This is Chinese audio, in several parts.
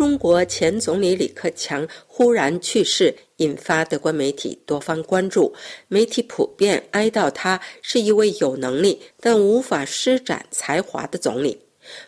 中国前总理李克强忽然去世，引发德国媒体多方关注。媒体普遍哀悼他是一位有能力但无法施展才华的总理。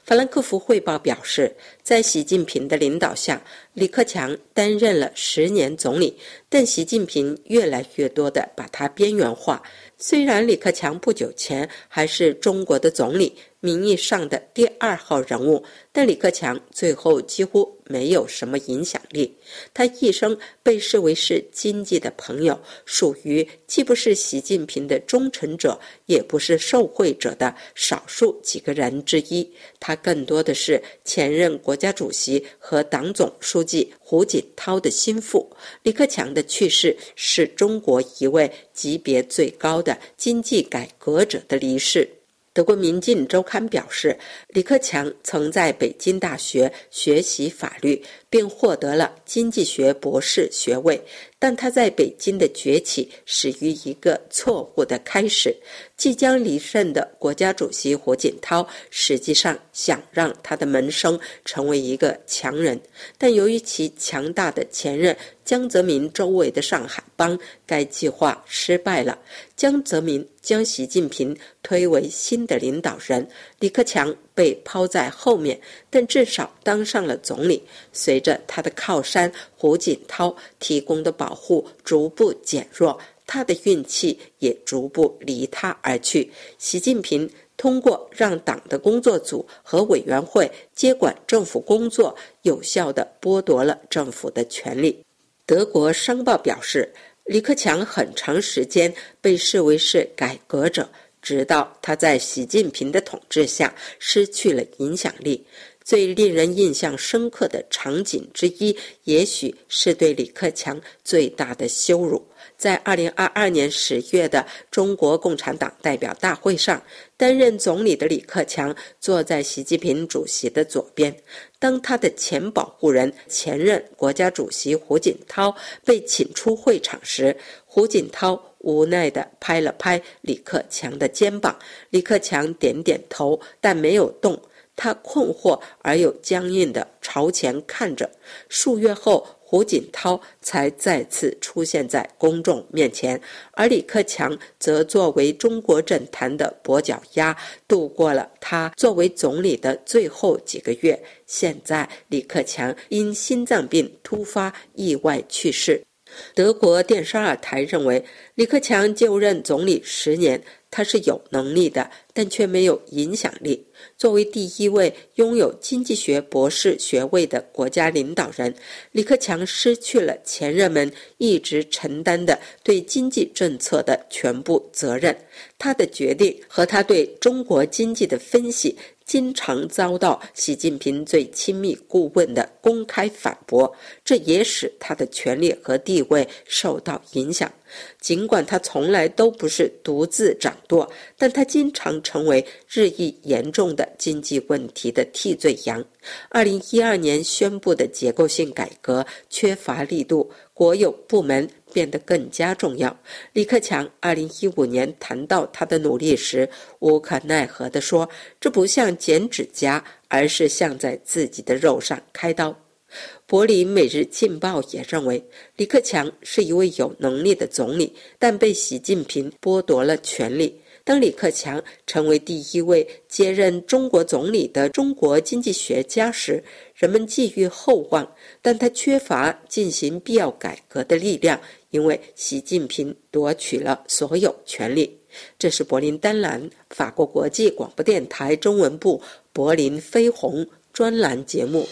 法兰克福汇报表示，在习近平的领导下，李克强担任了十年总理，但习近平越来越多地把他边缘化。虽然李克强不久前还是中国的总理。名义上的第二号人物，但李克强最后几乎没有什么影响力。他一生被视为是经济的朋友，属于既不是习近平的忠诚者，也不是受贿者的少数几个人之一。他更多的是前任国家主席和党总书记胡锦涛的心腹。李克强的去世是中国一位级别最高的经济改革者的离世。德国《民进周刊》表示，李克强曾在北京大学学习法律，并获得了经济学博士学位。但他在北京的崛起始于一个错误的开始。即将离任的国家主席胡锦涛实际上想让他的门生成为一个强人，但由于其强大的前任江泽民周围的上海帮，该计划失败了。江泽民将习近平推为新的领导人，李克强被抛在后面，但至少当上了总理。随着他的靠山胡锦涛提供的保护逐步减弱。他的运气也逐步离他而去。习近平通过让党的工作组和委员会接管政府工作，有效地剥夺了政府的权利。德国商报表示，李克强很长时间被视为是改革者，直到他在习近平的统治下失去了影响力。最令人印象深刻的场景之一，也许是对李克强最大的羞辱。在二零二二年十月的中国共产党代表大会上，担任总理的李克强坐在习近平主席的左边。当他的前保护人、前任国家主席胡锦涛被请出会场时，胡锦涛无奈地拍了拍李克强的肩膀。李克强点点头，但没有动。他困惑而又僵硬地朝前看着。数月后。胡锦涛才再次出现在公众面前，而李克强则作为中国政坛的跛脚鸭，度过了他作为总理的最后几个月。现在，李克强因心脏病突发意外去世。德国电视二台认为，李克强就任总理十年。他是有能力的，但却没有影响力。作为第一位拥有经济学博士学位的国家领导人，李克强失去了前任们一直承担的对经济政策的全部责任。他的决定和他对中国经济的分析。经常遭到习近平最亲密顾问的公开反驳，这也使他的权力和地位受到影响。尽管他从来都不是独自掌舵，但他经常成为日益严重的经济问题的替罪羊。二零一二年宣布的结构性改革缺乏力度，国有部门。变得更加重要。李克强二零一五年谈到他的努力时，无可奈何地说：“这不像剪指甲，而是像在自己的肉上开刀。”柏林每日劲报也认为，李克强是一位有能力的总理，但被习近平剥夺了权力。当李克强成为第一位接任中国总理的中国经济学家时，人们寄予厚望，但他缺乏进行必要改革的力量，因为习近平夺取了所有权力。这是柏林丹兰法国国际广播电台中文部柏林飞鸿专栏节目。